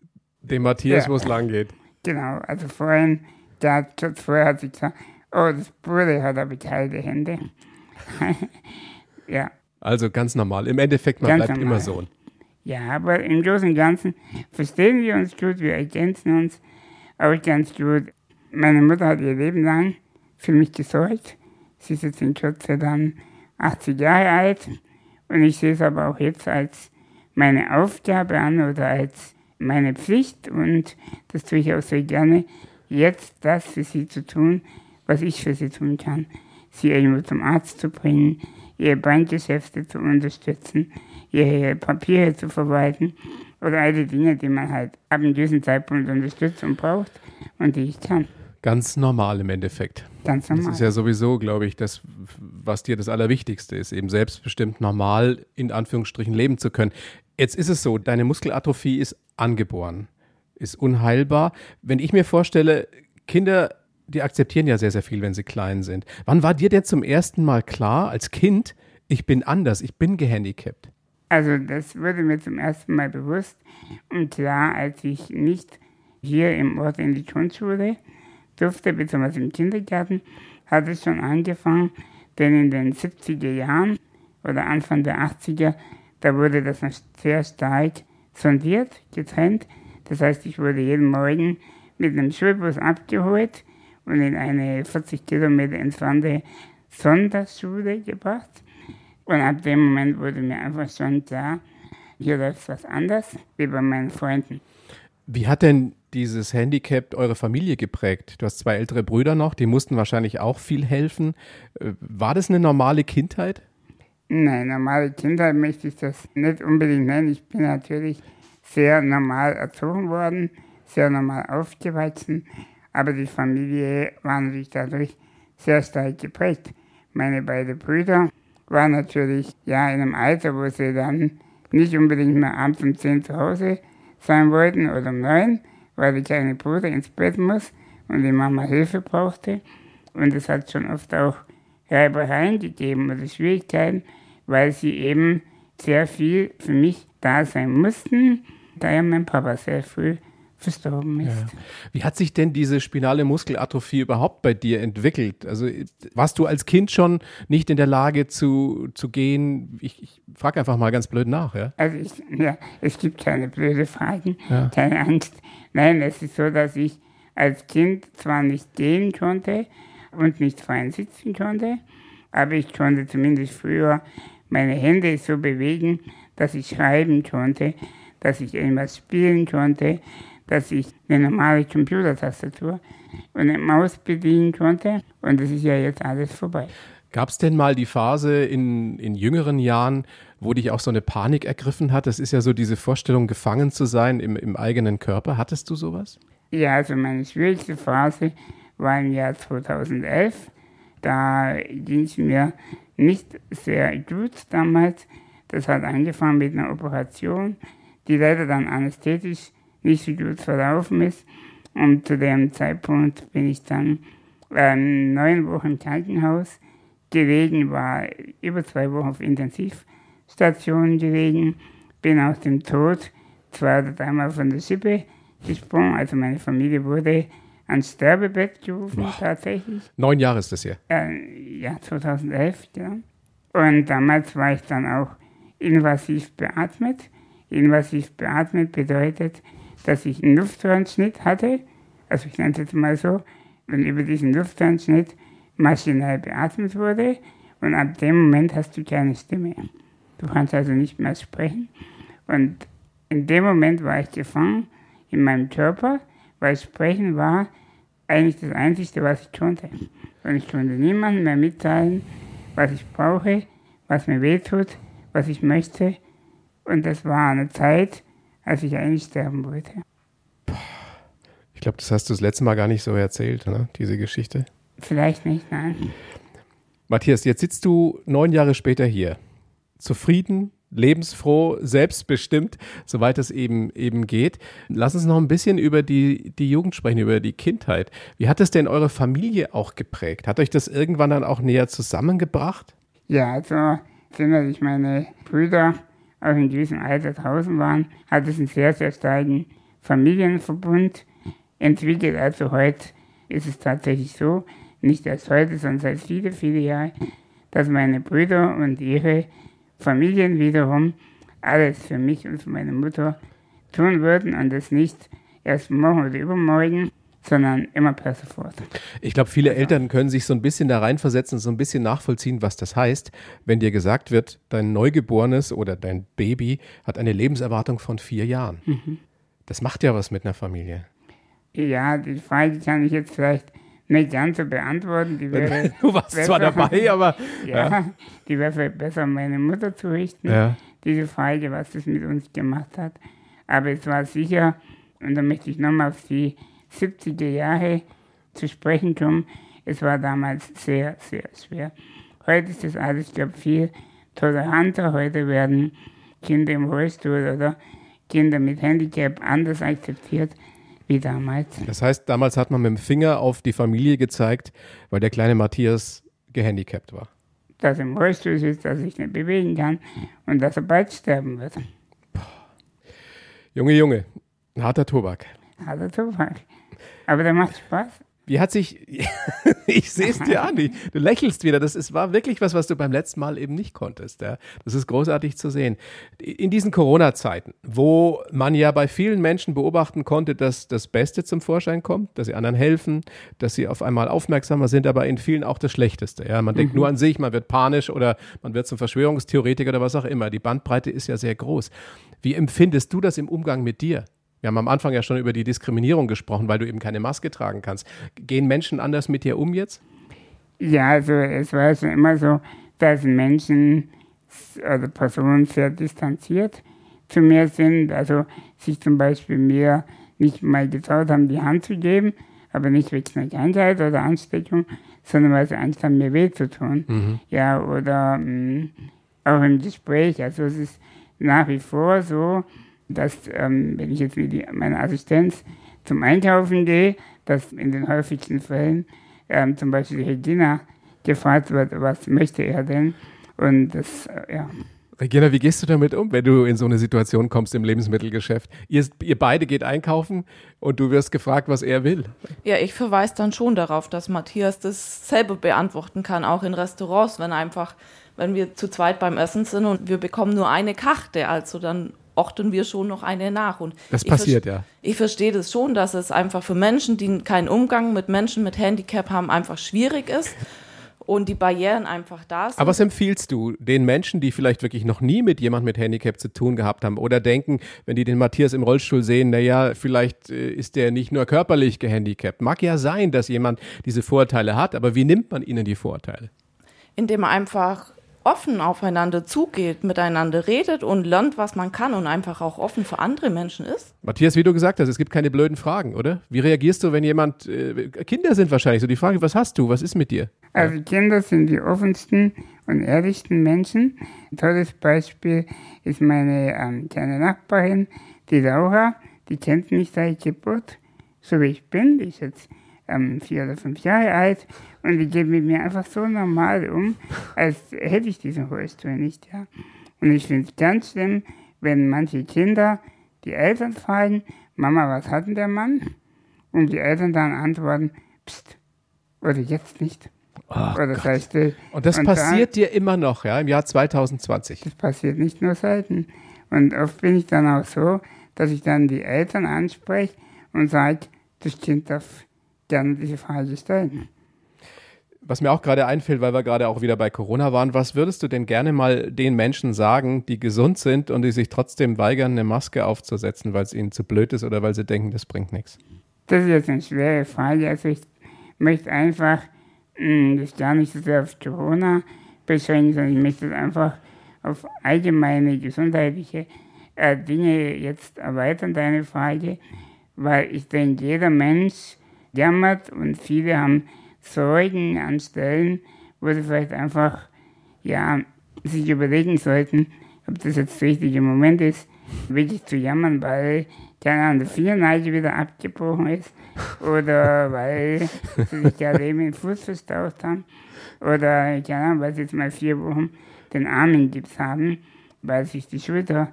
dem Matthias, Ja. wo es lang geht. Genau, also vorhin, da, kurz vorher hat sie gesagt, oh, das Bruder hat aber kalte Hände. ja, Also ganz normal. Im Endeffekt, man Ganz bleibt normal. immer Sohn. ja, aber im Großen und Ganzen verstehen wir uns gut, wir ergänzen uns auch ganz gut. Meine Mutter hat ihr Leben lang für mich gesorgt. Sie ist jetzt in Kürze dann 80 Jahre alt und ich sehe es aber auch jetzt als meine Aufgabe an oder als meine Pflicht und das tue ich auch sehr gerne, jetzt das für sie zu tun, was ich für sie tun kann. Sie irgendwo zum Arzt zu bringen, ihre Bankgeschäfte zu unterstützen, ihre Papiere zu verwalten oder all die Dinge, die man halt ab einem gewissen Zeitpunkt Unterstützung braucht und die ich kann. Ganz normal im Endeffekt. Ganz Das normal. ist ja sowieso, glaube ich, das, was dir das Allerwichtigste ist, eben selbstbestimmt normal in Anführungsstrichen leben zu können. Jetzt ist es so, deine Muskelatrophie ist angeboren, ist unheilbar. Wenn ich mir vorstelle, Kinder, die akzeptieren ja sehr, sehr viel, wenn sie klein sind. Wann war dir denn zum ersten Mal klar, als Kind, ich bin anders, ich bin gehandicapt? Also das wurde mir zum ersten Mal bewusst und klar, als ich nicht hier im Ort in die Grundschule durfte, beziehungsweise im Kindergarten, hat es schon angefangen, denn in den 70er Jahren oder Anfang der 80er, da wurde das noch sehr stark sondiert, getrennt. Das heißt, ich wurde jeden Morgen mit einem Schulbus abgeholt und in eine 40 Kilometer entfernte Sonderschule gebracht. Und ab dem Moment wurde mir einfach schon klar, hier läuft was anders wie bei meinen Freunden. Wie hat denn dieses Handicap eure Familie geprägt? Du hast zwei ältere Brüder noch, die mussten wahrscheinlich auch viel helfen. Äh, War das eine normale Kindheit? Nein, normale Kindheit möchte ich das nicht unbedingt nennen. Ich bin natürlich sehr normal erzogen worden, sehr normal aufgewachsen, aber die Familie war natürlich dadurch sehr stark geprägt. Meine beiden Brüder waren natürlich ja in einem Alter, wo sie dann nicht unbedingt mehr abends um 10 zu Hause sein wollten oder um 9, weil der kleine Bruder ins Bett muss und die Mama Hilfe brauchte. Und es hat schon oft auch Reibereien gegeben oder Schwierigkeiten, weil sie eben sehr viel für mich da sein mussten, da ja mein Papa sehr früh verstorben ist. Wie hat sich denn diese spinale Muskelatrophie überhaupt bei dir entwickelt? Also warst du als Kind schon nicht in der Lage zu, zu gehen? Ich, ich frage einfach mal ganz blöd nach, ja? Also ich, ja, es gibt keine blöde Fragen, Ja. keine Angst. Nein, es ist so, dass ich als Kind zwar nicht gehen konnte und nicht fein sitzen konnte, aber ich konnte zumindest früher meine Hände so bewegen, dass ich schreiben konnte, dass ich irgendwas spielen konnte, dass ich eine normale Computertastatur und eine Maus bedienen konnte. Und das ist ja jetzt alles vorbei. Gab es denn mal die Phase in, in jüngeren Jahren, wo dich auch so eine Panik ergriffen hat? Das ist ja so diese Vorstellung, gefangen zu sein im, im eigenen Körper. Hattest du sowas? Ja, also meine schwierigste Phase war im Jahr 2011. Da ging es mir nicht sehr gut damals. Das hat angefangen mit einer Operation, die leider dann anästhetisch nicht so gut verlaufen ist. Und zu dem Zeitpunkt bin ich dann äh, neun Wochen im Krankenhaus gelegen, war über zwei Wochen auf Intensivstation gelegen, bin aus dem Tod zwei oder dreimal von der Schippe gesprungen. Also meine Familie wurde ans Sterbebett gerufen tatsächlich. Neun Jahre ist das hier. Äh, ja, 2011, genau. Und damals war ich dann auch invasiv beatmet. Invasiv beatmet bedeutet, dass ich einen Luftröhrenschnitt hatte. Also ich nenne es jetzt mal so. Und über diesen Luftröhrenschnitt maschinell beatmet wurde. Und ab dem Moment hast du keine Stimme. Du kannst also nicht mehr sprechen. Und in dem Moment war ich gefangen in meinem Körper, weil Sprechen war eigentlich das Einzige, was ich konnte. Und ich konnte niemandem mehr mitteilen, was ich brauche, was mir wehtut, was ich möchte. Und das war eine Zeit, als ich eigentlich sterben wollte. Ich glaube, das hast du das letzte Mal gar nicht so erzählt, ne? diese Geschichte. Vielleicht nicht, nein. Matthias, jetzt sitzt du neun Jahre später hier. Zufrieden, lebensfroh, selbstbestimmt, soweit es eben, eben geht. Lass uns noch ein bisschen über die, die Jugend sprechen, über die Kindheit. Wie hat es denn eure Familie auch geprägt? Hat euch das irgendwann dann auch näher zusammengebracht? Ja, also, als ich meine Brüder auch in diesem Alter draußen waren, hat es einen sehr, sehr starken Familienverbund entwickelt. Also heute ist es tatsächlich so, nicht erst heute, sondern seit viele, viele Jahren, dass meine Brüder und ihre Familien wiederum alles für mich und für meine Mutter tun würden und das nicht erst morgen oder übermorgen, sondern immer per sofort. Ich glaube, viele Eltern können sich so ein bisschen da reinversetzen, so ein bisschen nachvollziehen, was das heißt, wenn dir gesagt wird, dein Neugeborenes oder dein Baby hat eine Lebenserwartung von vier Jahren. Mhm. Das macht ja was mit einer Familie. Ja, die Frage kann ich jetzt vielleicht nicht ganz so beantworten. Die wäre du warst besser, zwar dabei, aber. Ja, ja. die wäre vielleicht besser meine Mutter zu richten, ja. diese Frage, was das mit uns gemacht hat. Aber es war sicher, und da möchte ich nochmal auf die 70er Jahre zu sprechen kommen, es war damals sehr, sehr schwer. Heute ist das alles, ich glaube, viel toleranter. Heute werden Kinder im Rollstuhl oder Kinder mit Handicap anders akzeptiert wie damals. Das heißt, damals hat man mit dem Finger auf die Familie gezeigt, weil der kleine Matthias gehandicapt war. Dass er im Rollstuhl sitzt, dass er sich nicht bewegen kann und dass er bald sterben wird. Junge, Junge, harter Tobak. Harter Tobak. Aber der macht Spaß. Wie hat sich, ich sehe es dir an, du lächelst wieder. Das ist, war wirklich was, was du beim letzten Mal eben nicht konntest. Ja. Das ist großartig zu sehen. In diesen Corona-Zeiten, wo man ja bei vielen Menschen beobachten konnte, dass das Beste zum Vorschein kommt, dass sie anderen helfen, dass sie auf einmal aufmerksamer sind, aber in vielen auch das Schlechteste. Ja. Man denkt mhm. nur an sich, man wird panisch oder man wird zum Verschwörungstheoretiker oder was auch immer. Die Bandbreite ist ja sehr groß. Wie empfindest du das im Umgang mit dir? Wir haben am Anfang ja schon über die Diskriminierung gesprochen, weil du eben keine Maske tragen kannst. Gehen Menschen anders mit dir um jetzt? Ja, also es war schon immer so, dass Menschen oder Personen sehr distanziert zu mir sind, also sich zum Beispiel mir nicht mal getraut haben, die Hand zu geben, aber nicht wegen einer Krankheit oder Ansteckung, sondern weil sie Angst haben, mir weh zu tun. Mhm. Ja, oder mh, mm, auch im Gespräch. Also es ist nach wie vor so, dass, ähm, wenn ich jetzt mit die, meiner Assistenz zum Einkaufen gehe, dass in den häufigsten Fällen ähm, zum Beispiel die Regina gefragt wird, was möchte er denn? Und das, äh, ja. Regina, wie gehst du damit um, wenn du in so eine Situation kommst im Lebensmittelgeschäft? Ihr, ihr, beide geht einkaufen und du wirst gefragt, was er will. Ja, ich verweise dann schon darauf, dass Matthias das selber beantworten kann, auch in Restaurants, wenn einfach, wenn wir zu zweit beim Essen sind und wir bekommen nur eine Karte, also dann orten wir schon noch eine nach. Und das passiert, ja. Ich verstehe das schon, dass es einfach für Menschen, die keinen Umgang mit Menschen mit Handicap haben, einfach schwierig ist und die Barrieren einfach da sind. Aber was empfiehlst du den Menschen, die vielleicht wirklich noch nie mit jemand mit Handicap zu tun gehabt haben oder denken, wenn die den Matthias im Rollstuhl sehen, naja, vielleicht äh, ist der nicht nur körperlich gehandicapt. Mag ja sein, dass jemand diese Vorteile hat, aber wie nimmt man ihnen die Vorteile? Indem man einfach offen aufeinander zugeht, miteinander redet und lernt, was man kann und einfach auch offen für andere Menschen ist. Matthias, wie du gesagt hast, es gibt keine blöden Fragen, oder? Wie reagierst du, wenn jemand, äh, Kinder sind wahrscheinlich so die Frage, was hast du, was ist mit dir? Also Kinder sind die offensten und ehrlichsten Menschen. Ein tolles Beispiel ist meine ähm, kleine Nachbarin, die Laura, die kennt mich seit Geburt, so wie ich bin, die ist jetzt ähm, vier oder fünf Jahre alt und die gehen mit mir einfach so normal um, als hätte ich diesen Rollstuhl nicht. Ja. Und ich finde es ganz schlimm, wenn manche Kinder die Eltern fragen, Mama, was hat denn der Mann? Und die Eltern dann antworten, Psst, oder jetzt nicht. Oh oder sei still. Und das und passiert da, dir immer noch, ja, im Jahr 2020. Das passiert nicht nur selten. Und oft bin ich dann auch so, dass ich dann die Eltern anspreche und sage, das Kind darf gerne diese Frage stellen. Was mir auch gerade einfällt, weil wir gerade auch wieder bei Corona waren, was würdest du denn gerne mal den Menschen sagen, die gesund sind und die sich trotzdem weigern, eine Maske aufzusetzen, weil es ihnen zu blöd ist oder weil sie denken, das bringt nichts? Das ist jetzt eine schwere Frage. Also ich möchte einfach mh, hm, das gar nicht so sehr auf Corona beschränken, sondern ich möchte es einfach auf allgemeine gesundheitliche äh, Dinge jetzt erweitern, deine Frage, weil ich denke, jeder Mensch jammert und viele haben Sorgen an Stellen, wo sie vielleicht einfach ja, sich überlegen sollten, ob das jetzt der richtige Moment ist, wirklich zu jammern, weil keine Ahnung, der Fingernagel wieder abgebrochen ist oder weil sie sich gerade eben den Fuß verstaucht haben oder keine Ahnung, weil sie jetzt mal vier Wochen den Arm in Gips haben, weil sich die Schulter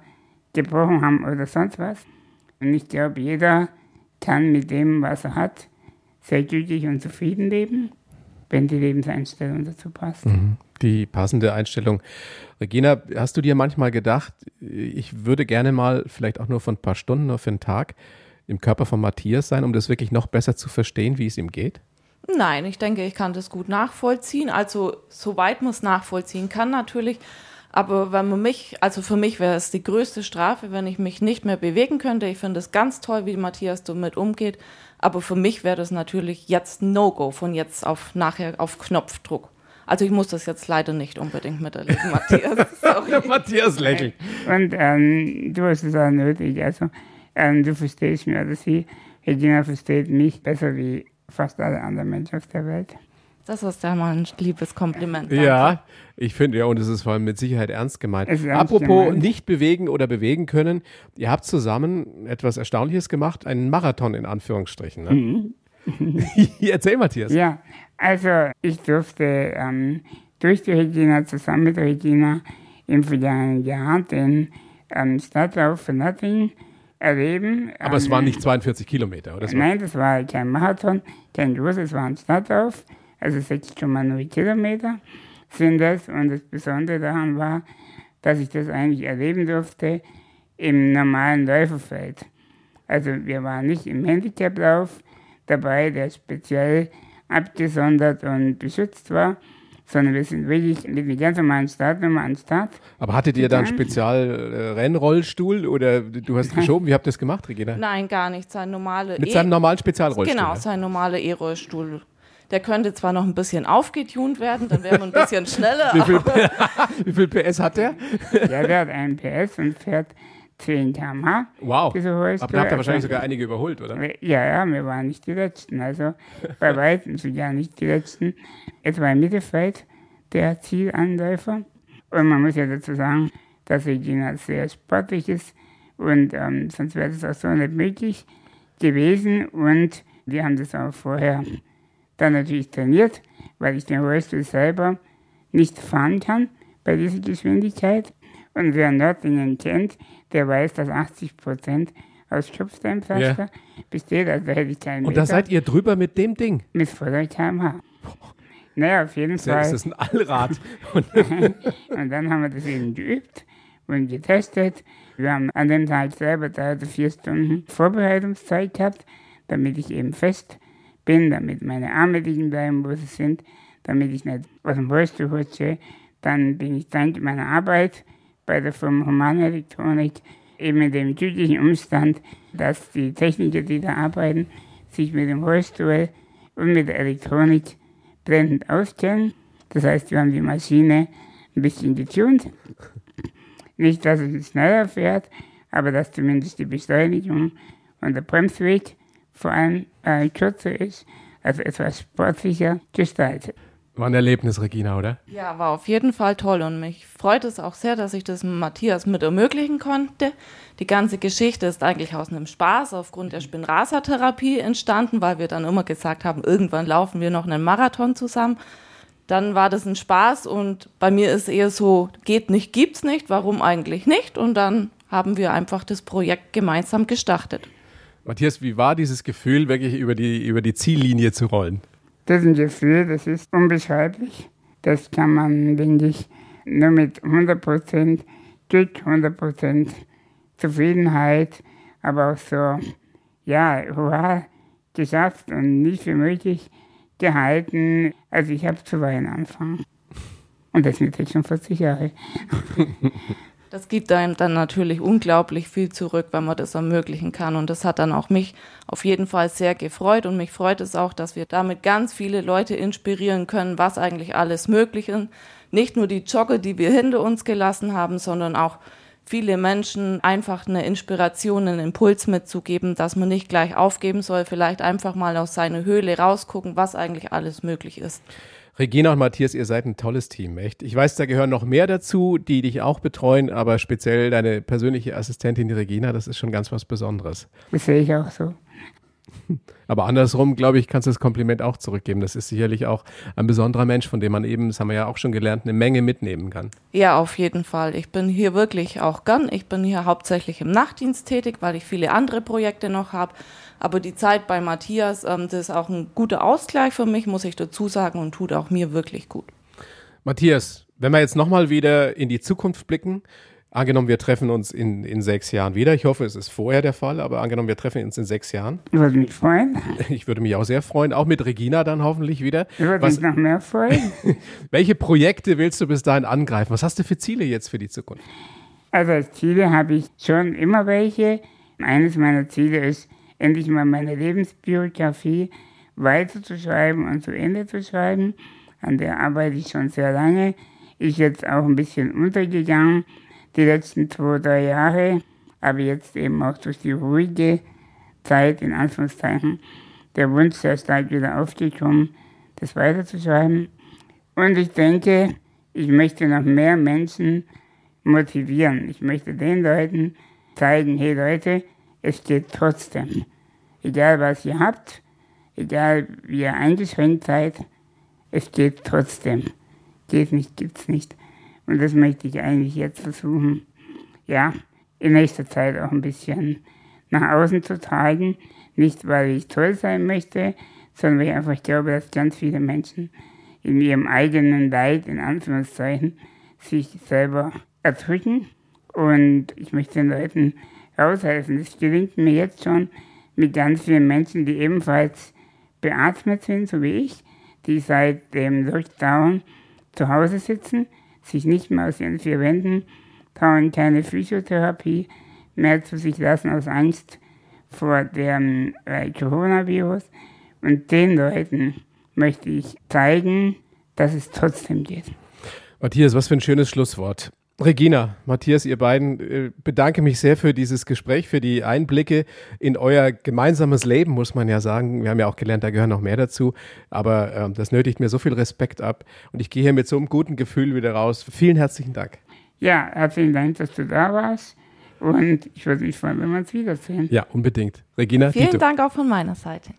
gebrochen haben oder sonst was. Und ich glaube, jeder kann mit dem, was er hat, sehr glücklich und zufrieden leben, wenn die Lebenseinstellung dazu passt. Mhm. Die passende Einstellung. Regina, hast du dir manchmal gedacht, ich würde gerne mal vielleicht auch nur für ein paar Stunden, nur für einen Tag im Körper von Matthias sein, um das wirklich noch besser zu verstehen, wie es ihm geht? Nein, ich denke, ich kann das gut nachvollziehen. Also, soweit man es nachvollziehen kann, natürlich. Aber wenn man mich, also für mich wäre es die größte Strafe, wenn ich mich nicht mehr bewegen könnte. Ich finde es ganz toll, wie Matthias damit umgeht. Aber für mich wäre das natürlich jetzt No-Go, von jetzt auf nachher auf Knopfdruck. Also ich muss das jetzt leider nicht unbedingt miterleben, Matthias. Matthias lächelt. Und ähm, du hast es auch nötig. Also ähm, du verstehst mich oder sie. Regina versteht mich besser wie fast alle anderen Menschen auf der Welt. Das ist ja mal ein liebes Kompliment. Danke. Ja, ich finde ja, und es ist vor allem mit Sicherheit ernst gemeint. Es ernst Apropos gemeint. nicht bewegen oder bewegen können, ihr habt zusammen etwas Erstaunliches gemacht, einen Marathon in Anführungsstrichen. Ne? Mhm. Erzähl, Matthias. Ja, also ich durfte ähm, durch die Regina, zusammen mit der Regina, im vergangenen Jahr den ähm, Stadtlauf für Nothing erleben. Aber es Ähm, waren nicht 42 Kilometer, oder? Nein, das war kein Marathon, kein großes, es war ein Stadtlauf, also 6,0 Kilometer sind das. Und das Besondere daran war, dass ich das eigentlich erleben durfte im normalen Läuferfeld. Also wir waren nicht im Handicaplauf dabei, der speziell abgesondert und beschützt war, sondern wir sind wirklich mit einer ganz normalen Startnummer an den Start. Aber hattet ihr da einen. Spezial-Rennrollstuhl oder du hast geschoben? Wie habt ihr das gemacht, Regina? Nein, gar nicht. Sein normale Mit E- seinem normalen Spezialrollstuhl? Genau, sein normaler E-Rollstuhl. Der könnte zwar noch ein bisschen aufgetunt werden, dann wäre man ein bisschen schneller. Wie viel, wie viel PS hat der? Ja, der hat einen PS und fährt 10 km/h. Wow. Diese Rollstuhl. Aber da habt ihr wahrscheinlich sogar einige überholt, oder? Ja, ja, wir waren nicht die Letzten. Also bei weitem sogar nicht die Letzten. Etwa im Mittelfeld der Zielanläufer. Und man muss ja dazu sagen, dass Regina sehr sportlich ist und ähm, sonst wäre das auch so nicht möglich gewesen. Und wir haben das auch vorher dann natürlich trainiert, weil ich den Rollstuhl selber nicht fahren kann bei dieser Geschwindigkeit. Und wer Nördlingen kennt, der weiß, dass 80 Prozent aus Schubsteinpflaster besteht. Also da hätte ich keinen Und da Meter seid ihr drüber mit dem Ding. mit voller kmh. Naja, auf jeden Das Fall. ist ein Allrad. Und Und dann haben wir das eben geübt und getestet. Wir haben an dem Tag selber drei oder vier Stunden Vorbereitungszeit gehabt, damit ich eben fest bin, damit meine Arme liegen bleiben, wo sie sind, damit ich nicht aus dem Rollstuhl rutsche. Dann bin ich dank meiner Arbeit bei der Firma Humanelektronik eben in dem glücklichen Umstand, dass die Techniker, die da arbeiten, sich mit dem Rollstuhl und mit der Elektronik blendend auskennen. Das heißt, wir haben die Maschine ein bisschen getunt. Nicht, dass es schneller fährt, aber dass zumindest die Beschleunigung und der Bremsweg vor allem äh, kürzer ist, also etwas sportlicher gestaltet. war ein Erlebnis, Regina, oder? Ja, war auf jeden Fall toll und mich freut es auch sehr, dass ich das Matthias mit ermöglichen konnte. Die ganze Geschichte ist eigentlich aus einem Spaß aufgrund der Spinrasa-Therapie entstanden, weil wir dann immer gesagt haben, irgendwann laufen wir noch einen Marathon zusammen. Dann war das ein Spaß und bei mir ist eher so, geht nicht, gibt's nicht, warum eigentlich nicht? Und dann haben wir einfach das Projekt gemeinsam gestartet. Matthias, wie war dieses Gefühl, wirklich über die, über die Ziellinie zu rollen? Das ist ein Gefühl, das ist unbeschreiblich. Das kann man, denke ich, nur mit 100% Glück, 100% Zufriedenheit, aber auch so, ja, hurra, geschafft und nicht für möglich gehalten. Also ich habe zu weinen angefangen. Und das mit jetzt schon 40 Jahre. Das gibt einem dann natürlich unglaublich viel zurück, wenn man das ermöglichen kann. Und das hat dann auch mich auf jeden Fall sehr gefreut. Und mich freut es auch, dass wir damit ganz viele Leute inspirieren können, was eigentlich alles möglich ist. nicht nur die Jogger, die wir hinter uns gelassen haben, sondern auch viele Menschen einfach eine Inspiration, einen Impuls mitzugeben, dass man nicht gleich aufgeben soll, vielleicht einfach mal aus seiner Höhle rausgucken, was eigentlich alles möglich ist. Regina und Matthias, ihr seid ein tolles Team, echt. Ich weiß, da gehören noch mehr dazu, die dich auch betreuen, aber speziell deine persönliche Assistentin, die Regina, das ist schon ganz was Besonderes. Das sehe ich auch so. Aber andersrum, glaube ich, kannst du das Kompliment auch zurückgeben. Das ist sicherlich auch ein besonderer Mensch, von dem man eben, das haben wir ja auch schon gelernt, eine Menge mitnehmen kann. Ja, auf jeden Fall. Ich bin hier wirklich auch gern. Ich bin hier hauptsächlich im Nachtdienst tätig, weil ich viele andere Projekte noch habe. Aber die Zeit bei Matthias, ähm, das ist auch ein guter Ausgleich für mich, muss ich dazu sagen, und tut auch mir wirklich gut. Matthias, wenn wir jetzt nochmal wieder in die Zukunft blicken, Angenommen, wir treffen uns in, in sechs Jahren wieder. Ich hoffe, es ist vorher der Fall, aber angenommen, wir treffen uns in sechs Jahren. Ich würde mich freuen. Ich würde mich auch sehr freuen, auch mit Regina dann hoffentlich wieder. Ich würde mich noch mehr freuen. welche Projekte willst du bis dahin angreifen? Was hast du für Ziele jetzt für die Zukunft? Also als Ziele habe ich schon immer welche. Eines meiner Ziele ist, endlich mal meine Lebensbiografie weiterzuschreiben und zu Ende zu schreiben. An der arbeite ich schon sehr lange. Ist jetzt auch ein bisschen untergegangen die letzten zwei, drei Jahre, aber jetzt eben auch durch die ruhige Zeit, in Anführungszeichen, der Wunsch sehr stark wieder aufgekommen, das weiterzuschreiben. Und ich denke, ich möchte noch mehr Menschen motivieren. Ich möchte den Leuten zeigen, hey Leute, es geht trotzdem. Egal was ihr habt, egal wie ihr eingeschränkt seid, es geht trotzdem. Geht nicht, gibt's nicht. Und das möchte ich eigentlich jetzt versuchen, ja, in nächster Zeit auch ein bisschen nach außen zu tragen. Nicht, weil ich toll sein möchte, sondern weil ich einfach glaube, dass ganz viele Menschen in ihrem eigenen Leid, in Anführungszeichen, sich selber erdrücken. Und ich möchte den Leuten raushelfen. Das gelingt mir jetzt schon mit ganz vielen Menschen, die ebenfalls beatmet sind, so wie ich, die seit dem Lockdown zu Hause sitzen sich nicht mehr aus ihren vier Wänden trauen, keine Physiotherapie mehr zu sich lassen aus Angst vor dem äh, Coronavirus. Und den Leuten möchte ich zeigen, dass es trotzdem geht. Matthias, was für ein schönes Schlusswort. Regina, Matthias, ihr beiden, äh, bedanke mich sehr für dieses Gespräch, für die Einblicke in euer gemeinsames Leben, muss man ja sagen. Wir haben ja auch gelernt, da gehören noch mehr dazu. Aber äh, das nötigt mir so viel Respekt ab. Und ich gehe hier mit so einem guten Gefühl wieder raus. Vielen herzlichen Dank. Ja, herzlichen Dank, dass du da warst. Und ich würde mich freuen, wenn wir uns wiedersehen. Ja, unbedingt. Regina, Vielen Dito. Dank auch von meiner Seite.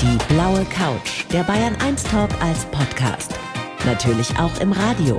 Die blaue Couch, der Bayern 1 Talk als Podcast. Natürlich auch im Radio.